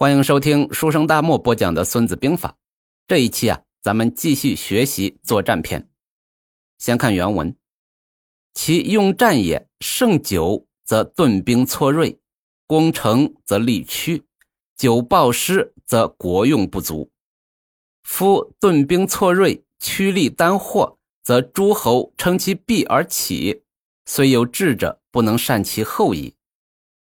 欢迎收听书生大漠播讲的《孙子兵法》。这一期啊，咱们继续学习作战篇。先看原文：其用战也，胜久则顿兵错锐，攻城则力屈，久暴失则国用不足。夫顿兵错锐，屈力单获，则诸侯称其弊而起，虽有智者，不能善其后矣。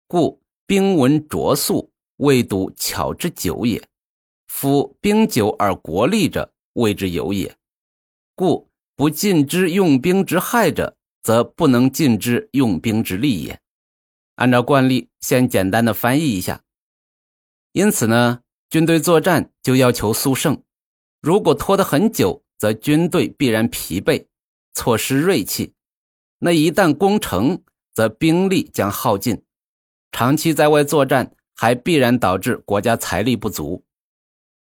故兵文拙速。未睹巧之久也，夫兵久而国利者，谓之有也。故不尽之用兵之害者，则不能尽之用兵之利也。按照惯例，先简单的翻译一下。因此呢，军队作战就要求速胜，如果拖得很久，则军队必然疲惫，错失锐气。那一旦攻城，则兵力将耗尽，长期在外作战。还必然导致国家财力不足。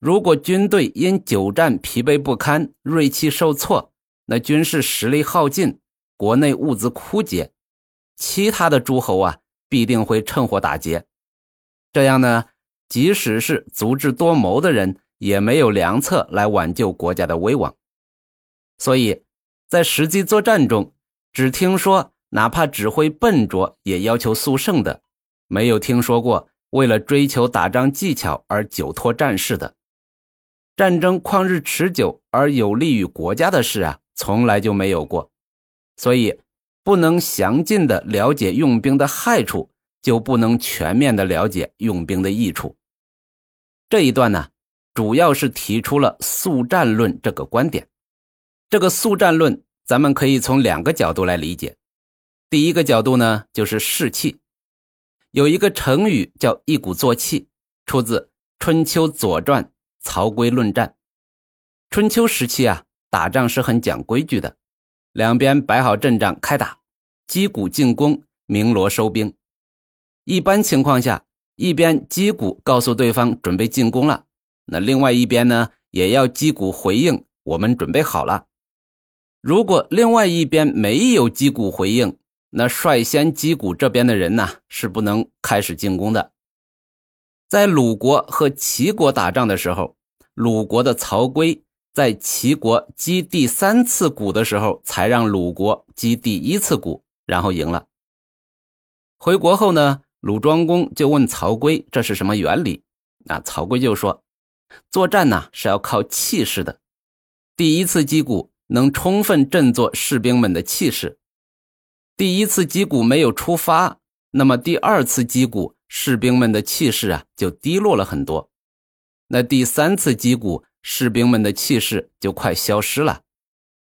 如果军队因久战疲惫不堪、锐气受挫，那军事实力耗尽，国内物资枯竭，其他的诸侯啊必定会趁火打劫。这样呢，即使是足智多谋的人，也没有良策来挽救国家的危亡。所以，在实际作战中，只听说哪怕指挥笨拙也要求速胜的，没有听说过。为了追求打仗技巧而久拖战事的战争旷日持久而有利于国家的事啊，从来就没有过。所以，不能详尽的了解用兵的害处，就不能全面的了解用兵的益处。这一段呢，主要是提出了速战论这个观点。这个速战论，咱们可以从两个角度来理解。第一个角度呢，就是士气。有一个成语叫“一鼓作气”，出自《春秋左传》曹刿论战。春秋时期啊，打仗是很讲规矩的，两边摆好阵仗开打，击鼓进攻，鸣锣收兵。一般情况下，一边击鼓告诉对方准备进攻了，那另外一边呢也要击鼓回应我们准备好了。如果另外一边没有击鼓回应，那率先击鼓这边的人呢，是不能开始进攻的。在鲁国和齐国打仗的时候，鲁国的曹刿在齐国击第三次鼓的时候，才让鲁国击第一次鼓，然后赢了。回国后呢，鲁庄公就问曹刿这是什么原理？啊，曹刿就说，作战呢是要靠气势的，第一次击鼓能充分振作士兵们的气势。第一次击鼓没有出发，那么第二次击鼓，士兵们的气势啊就低落了很多。那第三次击鼓，士兵们的气势就快消失了。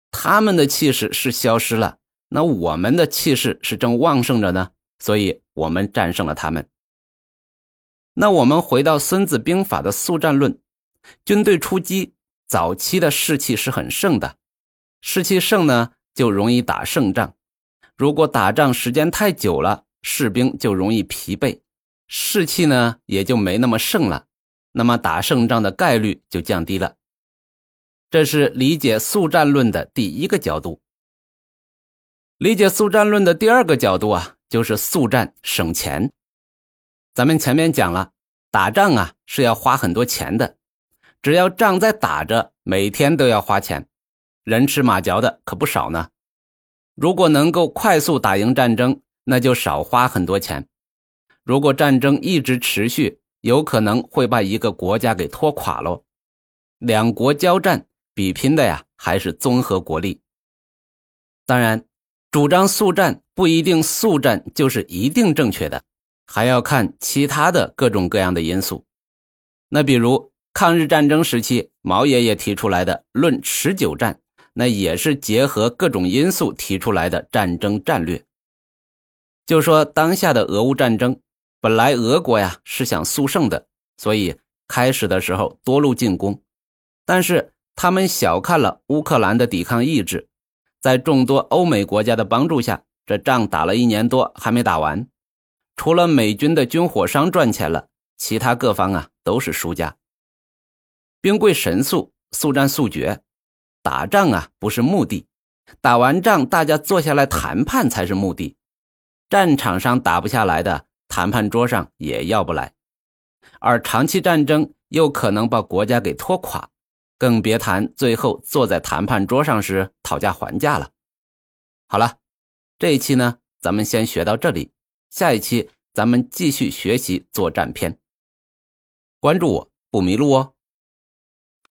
他们的气势是消失了，那我们的气势是正旺盛着呢，所以我们战胜了他们。那我们回到《孙子兵法》的速战论，军队出击早期的士气是很盛的，士气盛呢就容易打胜仗。如果打仗时间太久了，士兵就容易疲惫，士气呢也就没那么盛了，那么打胜仗的概率就降低了。这是理解速战论的第一个角度。理解速战论的第二个角度啊，就是速战省钱。咱们前面讲了，打仗啊是要花很多钱的，只要仗在打着，每天都要花钱，人吃马嚼的可不少呢。如果能够快速打赢战争，那就少花很多钱。如果战争一直持续，有可能会把一个国家给拖垮喽。两国交战，比拼的呀还是综合国力。当然，主张速战不一定速战就是一定正确的，还要看其他的各种各样的因素。那比如抗日战争时期，毛爷爷提出来的“论持久战”。那也是结合各种因素提出来的战争战略。就说当下的俄乌战争，本来俄国呀是想速胜的，所以开始的时候多路进攻，但是他们小看了乌克兰的抵抗意志，在众多欧美国家的帮助下，这仗打了一年多还没打完，除了美军的军火商赚钱了，其他各方啊都是输家。兵贵神速，速战速决。打仗啊，不是目的，打完仗大家坐下来谈判才是目的。战场上打不下来的，谈判桌上也要不来。而长期战争又可能把国家给拖垮，更别谈最后坐在谈判桌上时讨价还价了。好了，这一期呢，咱们先学到这里，下一期咱们继续学习作战篇。关注我不迷路哦。